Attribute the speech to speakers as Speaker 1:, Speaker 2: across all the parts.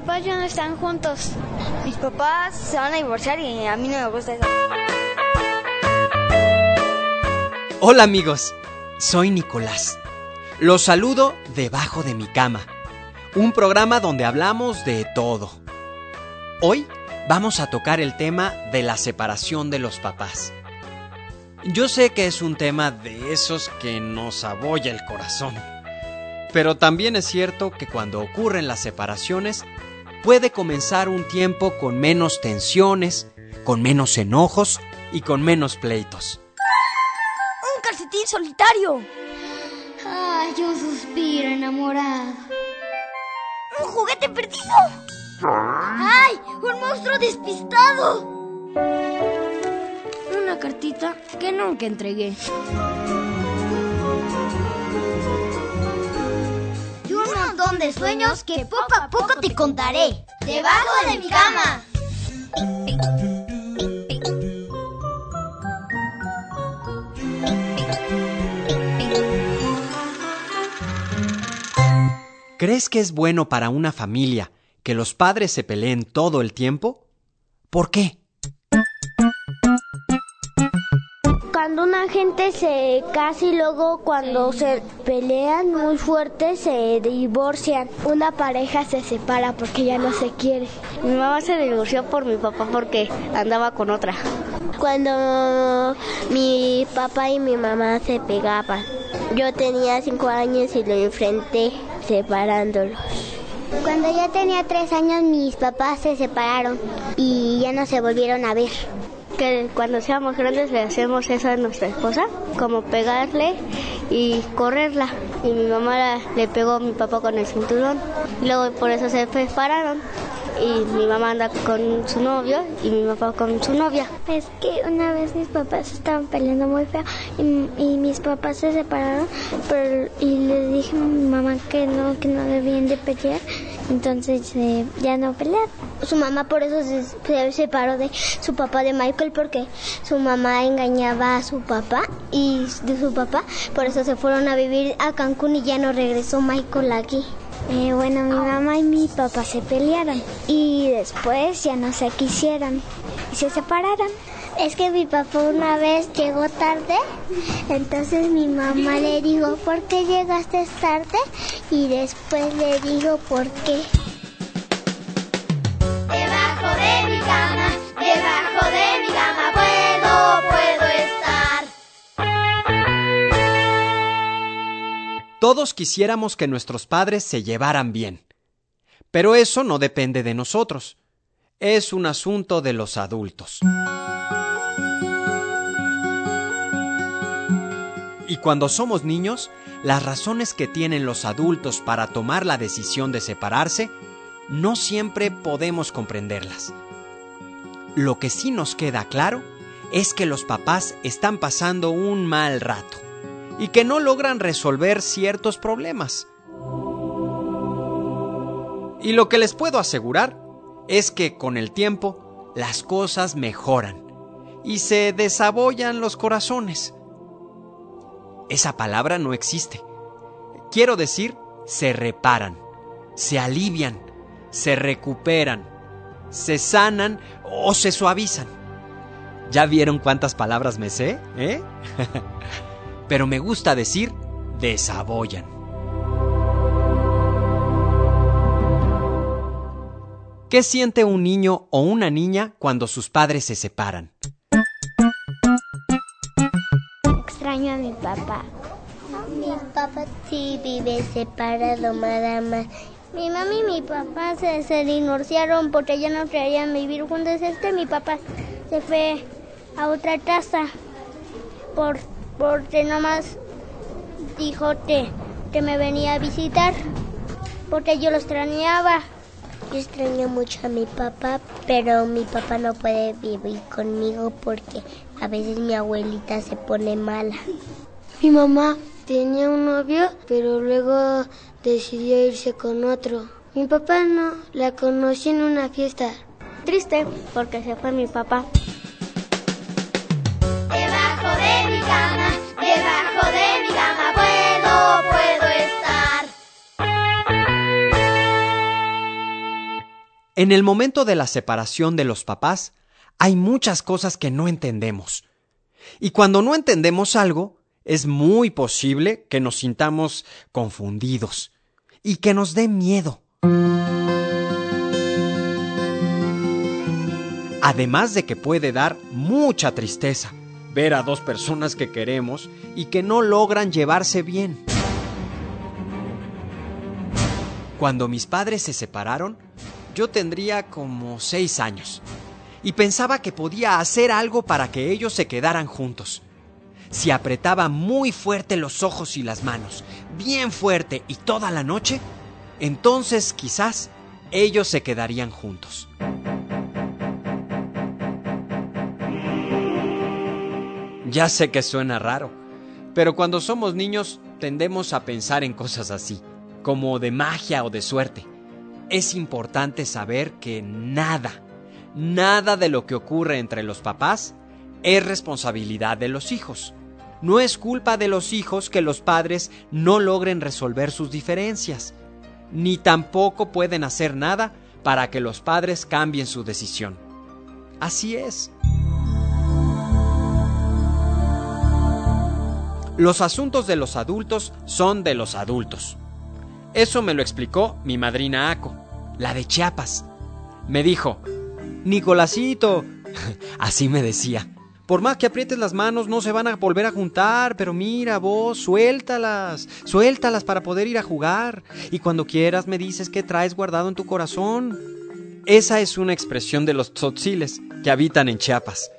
Speaker 1: papás ya no están juntos. Mis papás se van a divorciar y a mí no me gusta eso.
Speaker 2: Hola amigos, soy Nicolás. Los saludo debajo de mi cama, un programa donde hablamos de todo. Hoy vamos a tocar el tema de la separación de los papás. Yo sé que es un tema de esos que nos abolla el corazón, pero también es cierto que cuando ocurren las separaciones puede comenzar un tiempo con menos tensiones, con menos enojos y con menos pleitos
Speaker 1: calcetín solitario.
Speaker 3: Ay, un suspiro enamorado.
Speaker 1: Un juguete perdido. Ay, un monstruo despistado.
Speaker 3: Una cartita que nunca entregué.
Speaker 1: De sueños que poco a poco te contaré. Debajo de mi cama.
Speaker 2: ¿Crees que es bueno para una familia que los padres se peleen todo el tiempo? ¿Por qué?
Speaker 4: Cuando una gente se casa y luego cuando se pelean muy fuerte se divorcian. Una pareja se separa porque ya no se quiere.
Speaker 5: Mi mamá se divorció por mi papá porque andaba con otra.
Speaker 4: Cuando mi papá y mi mamá se pegaban. Yo tenía cinco años y lo enfrenté separándolos.
Speaker 6: Cuando yo tenía tres años mis papás se separaron y ya no se volvieron a ver.
Speaker 5: Que cuando seamos grandes le hacemos eso a nuestra esposa, como pegarle y correrla. Y mi mamá le pegó a mi papá con el cinturón. Luego por eso se separaron y mi mamá anda con su novio y mi papá con su novia.
Speaker 6: Es que una vez mis papás estaban peleando muy feo y, mis papás se separaron pero, y le dije a mi mamá que no, que no debían de pelear, entonces eh, ya no pelear. Su mamá por eso se, separó de su papá de Michael porque su mamá engañaba a su papá y de su papá, por eso se fueron a vivir a Cancún y ya no regresó Michael aquí. Eh, bueno, mi mamá y mi papá se pelearon y después ya no se quisieron y se separaron. Es que mi papá una vez llegó tarde, entonces mi mamá le dijo, ¿por qué llegaste tarde? Y después le dijo, ¿por qué?
Speaker 1: Debajo de mi cama, debajo de mi cama puedo, puedo estar.
Speaker 2: Todos quisiéramos que nuestros padres se llevaran bien. Pero eso no depende de nosotros. Es un asunto de los adultos. Y cuando somos niños, las razones que tienen los adultos para tomar la decisión de separarse, no siempre podemos comprenderlas. Lo que sí nos queda claro es que los papás están pasando un mal rato y que no logran resolver ciertos problemas. Y lo que les puedo asegurar es que con el tiempo las cosas mejoran y se desabollan los corazones. Esa palabra no existe. Quiero decir, se reparan, se alivian, se recuperan, se sanan o se suavizan. ¿Ya vieron cuántas palabras me sé? ¿Eh? pero me gusta decir desabollan. ¿Qué siente un niño o una niña cuando sus padres se separan?
Speaker 6: Extraño a mi papá. Mi papá sí vive separado, madama. Mi mamá y mi papá se, se divorciaron porque ya no querían vivir juntos. Este mi papá se fue a otra casa por porque nomás dijo que, que me venía a visitar, porque yo lo extrañaba. Yo extraño mucho a mi papá, pero mi papá no puede vivir conmigo porque a veces mi abuelita se pone mala.
Speaker 7: Mi mamá tenía un novio, pero luego decidió irse con otro. Mi papá no, la conocí en una fiesta.
Speaker 5: Triste porque se fue mi papá.
Speaker 1: Debajo de mi cama puedo, puedo estar.
Speaker 2: En el momento de la separación de los papás, hay muchas cosas que no entendemos. Y cuando no entendemos algo, es muy posible que nos sintamos confundidos y que nos dé miedo. Además de que puede dar mucha tristeza ver a dos personas que queremos y que no logran llevarse bien. Cuando mis padres se separaron, yo tendría como seis años y pensaba que podía hacer algo para que ellos se quedaran juntos. Si apretaba muy fuerte los ojos y las manos, bien fuerte y toda la noche, entonces quizás ellos se quedarían juntos. Ya sé que suena raro, pero cuando somos niños tendemos a pensar en cosas así, como de magia o de suerte. Es importante saber que nada, nada de lo que ocurre entre los papás es responsabilidad de los hijos. No es culpa de los hijos que los padres no logren resolver sus diferencias, ni tampoco pueden hacer nada para que los padres cambien su decisión. Así es. Los asuntos de los adultos son de los adultos. Eso me lo explicó mi madrina Aco, la de Chiapas. Me dijo, Nicolásito, así me decía, por más que aprietes las manos no se van a volver a juntar, pero mira vos, suéltalas, suéltalas para poder ir a jugar. Y cuando quieras me dices qué traes guardado en tu corazón. Esa es una expresión de los tzotziles que habitan en Chiapas.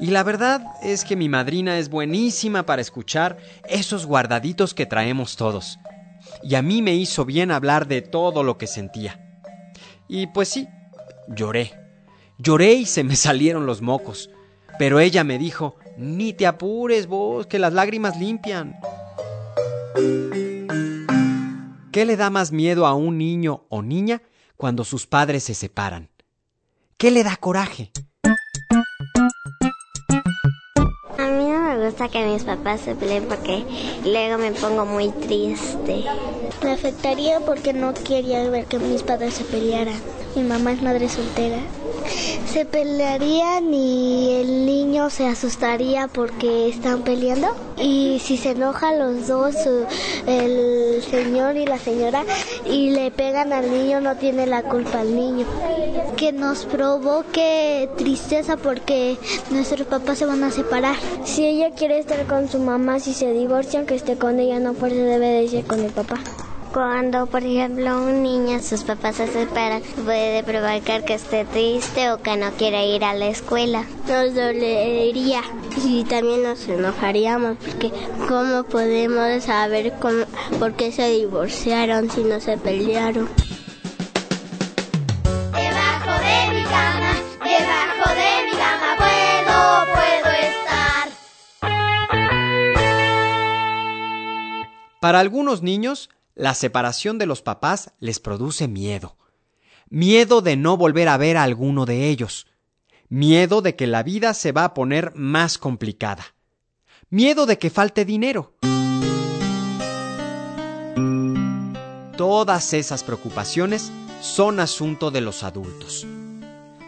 Speaker 2: Y la verdad es que mi madrina es buenísima para escuchar esos guardaditos que traemos todos. Y a mí me hizo bien hablar de todo lo que sentía. Y pues sí, lloré. Lloré y se me salieron los mocos. Pero ella me dijo, ni te apures vos, que las lágrimas limpian. ¿Qué le da más miedo a un niño o niña cuando sus padres se separan? ¿Qué le da coraje?
Speaker 6: gusta que mis papás se peleen porque luego me pongo muy triste.
Speaker 8: Me afectaría porque no quería ver que mis padres se pelearan. Mi mamá es madre soltera. Se pelearían y el niño se asustaría porque están peleando. Y si se enojan los dos, el señor y la señora, y le pegan al niño, no tiene la culpa el niño. Que nos provoque tristeza porque nuestros papás se van a separar. Si ella quiere estar con su mamá, si se divorcian, que esté con ella, no por eso debe de irse con el papá.
Speaker 6: Cuando, por ejemplo, un niño, sus papás se separan, puede provocar que esté triste o que no quiera ir a la escuela.
Speaker 9: Nos dolería y también nos enojaríamos porque ¿cómo podemos saber cómo, por qué se divorciaron si no se pelearon?
Speaker 3: Debajo de mi cama, debajo de mi cama puedo, puedo estar.
Speaker 2: Para algunos niños, la separación de los papás les produce miedo. Miedo de no volver a ver a alguno de ellos. Miedo de que la vida se va a poner más complicada. Miedo de que falte dinero. Todas esas preocupaciones son asunto de los adultos.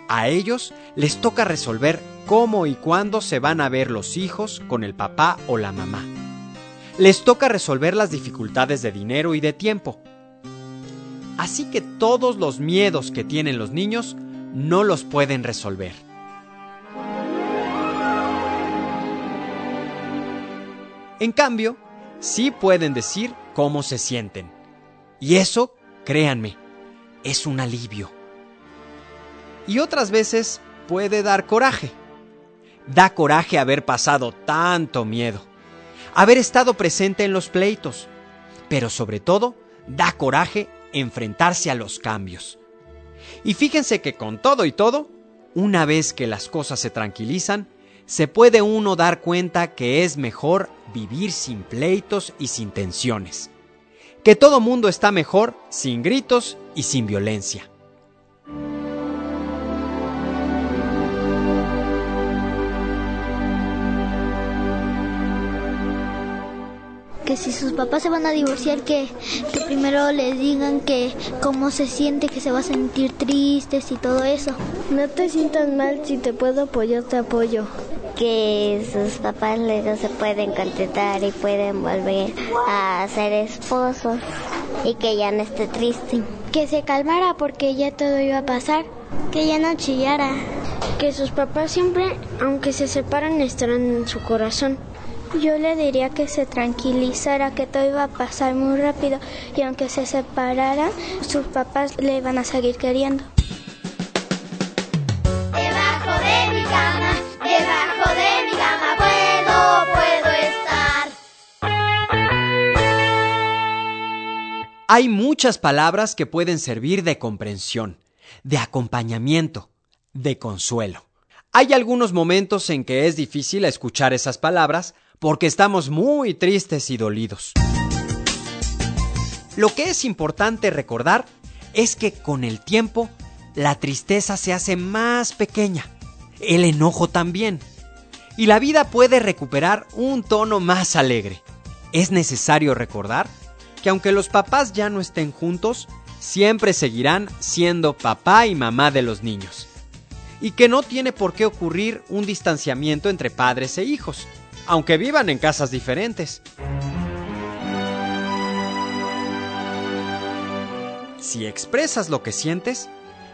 Speaker 2: A ellos les toca resolver cómo y cuándo se van a ver los hijos con el papá o la mamá les toca resolver las dificultades de dinero y de tiempo. Así que todos los miedos que tienen los niños no los pueden resolver. En cambio, sí pueden decir cómo se sienten. Y eso, créanme, es un alivio. Y otras veces puede dar coraje. Da coraje haber pasado tanto miedo haber estado presente en los pleitos, pero sobre todo da coraje enfrentarse a los cambios. Y fíjense que con todo y todo, una vez que las cosas se tranquilizan, se puede uno dar cuenta que es mejor vivir sin pleitos y sin tensiones, que todo mundo está mejor sin gritos y sin violencia.
Speaker 8: Que si sus papás se van a divorciar, que, que primero les digan que cómo se siente, que se va a sentir tristes y todo eso.
Speaker 6: No te sientas mal, si te puedo apoyar, te apoyo.
Speaker 10: Que sus papás luego se pueden contentar y pueden volver a ser esposos y que ya no esté triste.
Speaker 8: Que se calmara porque ya todo iba a pasar.
Speaker 6: Que ya no chillara. Que sus papás siempre, aunque se separan, estarán en su corazón.
Speaker 8: Yo le diría que se tranquilizara, que todo iba a pasar muy rápido y aunque se separaran, sus papás le iban a seguir queriendo.
Speaker 3: Debajo de mi cama, debajo de mi cama puedo, puedo estar.
Speaker 2: Hay muchas palabras que pueden servir de comprensión, de acompañamiento, de consuelo. Hay algunos momentos en que es difícil escuchar esas palabras porque estamos muy tristes y dolidos. Lo que es importante recordar es que con el tiempo la tristeza se hace más pequeña, el enojo también, y la vida puede recuperar un tono más alegre. Es necesario recordar que aunque los papás ya no estén juntos, siempre seguirán siendo papá y mamá de los niños y que no tiene por qué ocurrir un distanciamiento entre padres e hijos, aunque vivan en casas diferentes. Si expresas lo que sientes,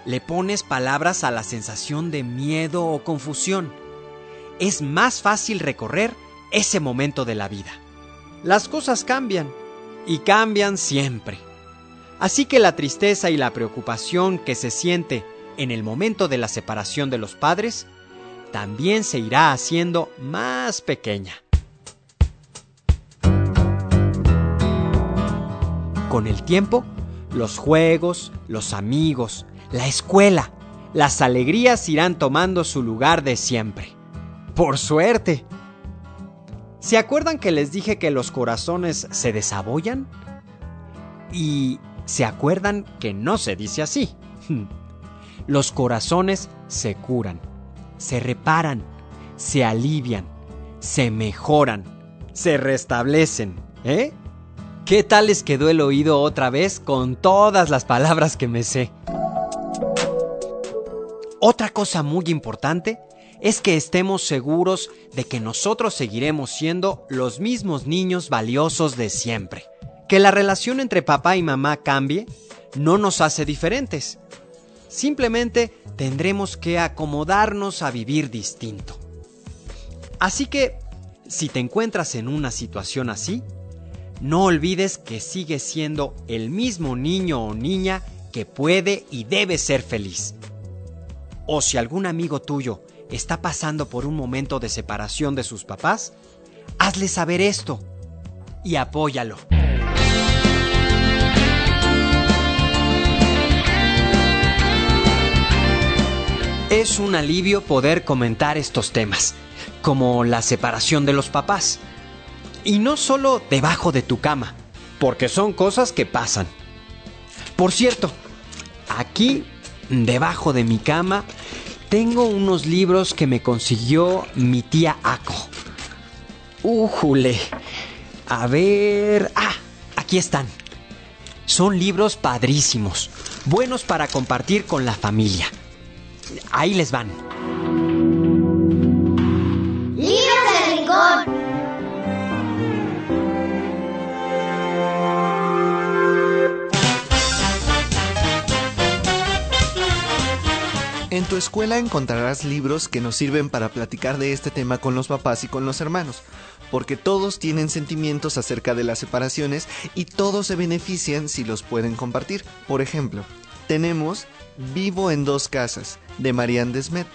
Speaker 2: le pones palabras a la sensación de miedo o confusión. Es más fácil recorrer ese momento de la vida. Las cosas cambian y cambian siempre. Así que la tristeza y la preocupación que se siente en el momento de la separación de los padres, también se irá haciendo más pequeña. Con el tiempo, los juegos, los amigos, la escuela, las alegrías irán tomando su lugar de siempre. Por suerte. ¿Se acuerdan que les dije que los corazones se desabollan? Y se acuerdan que no se dice así. Los corazones se curan, se reparan, se alivian, se mejoran, se restablecen, ¿eh? ¿Qué tal les quedó el oído otra vez con todas las palabras que me sé? Otra cosa muy importante es que estemos seguros de que nosotros seguiremos siendo los mismos niños valiosos de siempre. Que la relación entre papá y mamá cambie no nos hace diferentes. Simplemente tendremos que acomodarnos a vivir distinto. Así que, si te encuentras en una situación así, no olvides que sigues siendo el mismo niño o niña que puede y debe ser feliz. O si algún amigo tuyo está pasando por un momento de separación de sus papás, hazle saber esto y apóyalo. Es un alivio poder comentar estos temas, como la separación de los papás. Y no solo debajo de tu cama, porque son cosas que pasan. Por cierto, aquí, debajo de mi cama, tengo unos libros que me consiguió mi tía Ako. ¡Újule! A ver... Ah, aquí están. Son libros padrísimos, buenos para compartir con la familia. Ahí les van.
Speaker 3: Libros del Rincón.
Speaker 11: En tu escuela encontrarás libros que nos sirven para platicar de este tema con los papás y con los hermanos, porque todos tienen sentimientos acerca de las separaciones y todos se benefician si los pueden compartir. Por ejemplo, tenemos Vivo en dos casas, de Marianne Desmet.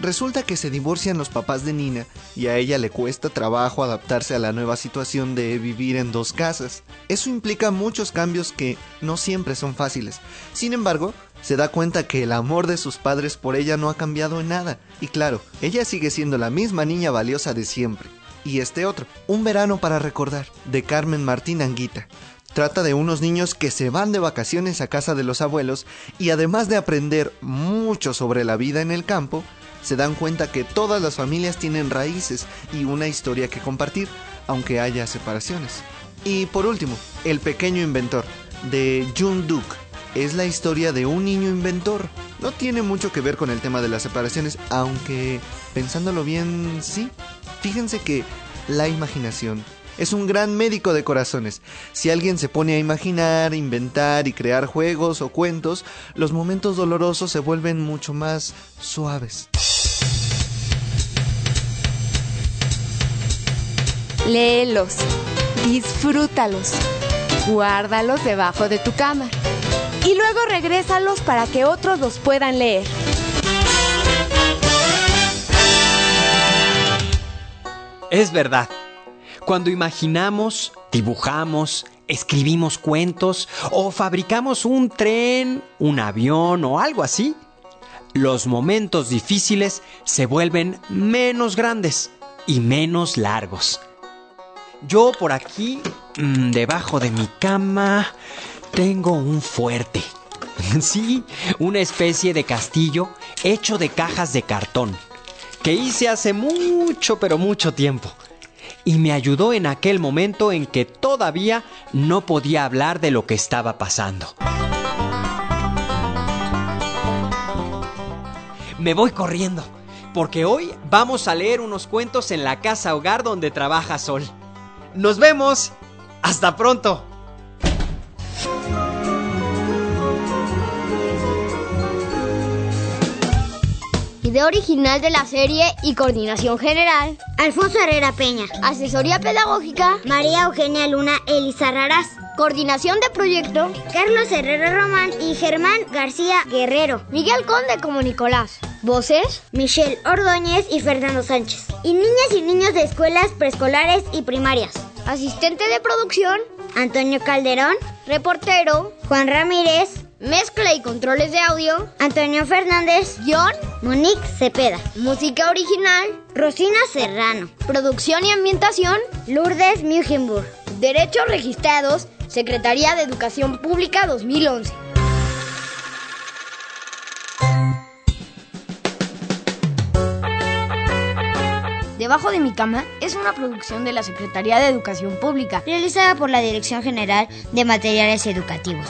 Speaker 11: Resulta que se divorcian los papás de Nina y a ella le cuesta trabajo adaptarse a la nueva situación de vivir en dos casas. Eso implica muchos cambios que no siempre son fáciles. Sin embargo, se da cuenta que el amor de sus padres por ella no ha cambiado en nada. Y claro, ella sigue siendo la misma niña valiosa de siempre. Y este otro, Un verano para recordar, de Carmen Martín Anguita. Trata de unos niños que se van de vacaciones a casa de los abuelos y además de aprender mucho sobre la vida en el campo, se dan cuenta que todas las familias tienen raíces y una historia que compartir, aunque haya separaciones. Y por último, El pequeño inventor, de Jun Duk. Es la historia de un niño inventor. No tiene mucho que ver con el tema de las separaciones, aunque pensándolo bien, sí. Fíjense que la imaginación es un gran médico de corazones. Si alguien se pone a imaginar, inventar y crear juegos o cuentos, los momentos dolorosos se vuelven mucho más suaves.
Speaker 12: Léelos, disfrútalos, guárdalos debajo de tu cama y luego regrésalos para que otros los puedan leer.
Speaker 2: Es verdad. Cuando imaginamos, dibujamos, escribimos cuentos o fabricamos un tren, un avión o algo así, los momentos difíciles se vuelven menos grandes y menos largos. Yo por aquí, mm, debajo de mi cama, tengo un fuerte. Sí, una especie de castillo hecho de cajas de cartón, que hice hace mucho, pero mucho tiempo. Y me ayudó en aquel momento en que todavía no podía hablar de lo que estaba pasando. Me voy corriendo, porque hoy vamos a leer unos cuentos en la casa hogar donde trabaja Sol. ¡Nos vemos! ¡Hasta pronto!
Speaker 3: Idea original de la serie y coordinación general.
Speaker 8: Alfonso Herrera Peña.
Speaker 3: Asesoría pedagógica.
Speaker 8: María Eugenia Luna Elisa Raraz.
Speaker 3: Coordinación de proyecto.
Speaker 8: Carlos Herrera Román y Germán García Guerrero.
Speaker 3: Miguel Conde como Nicolás. Voces.
Speaker 8: Michelle Ordóñez y Fernando Sánchez. Y niñas y niños de escuelas preescolares y primarias.
Speaker 3: Asistente de producción.
Speaker 8: Antonio Calderón.
Speaker 3: Reportero.
Speaker 8: Juan Ramírez.
Speaker 3: Mezcla y controles de audio.
Speaker 8: Antonio Fernández.
Speaker 3: Guión.
Speaker 8: Monique Cepeda.
Speaker 3: Música original.
Speaker 8: Rosina Serrano.
Speaker 3: Producción y ambientación.
Speaker 8: Lourdes Mugenburg.
Speaker 3: Derechos registrados. Secretaría de Educación Pública 2011. Debajo de mi cama es una producción de la Secretaría de Educación Pública,
Speaker 8: realizada por la Dirección General de Materiales Educativos.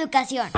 Speaker 3: Educación.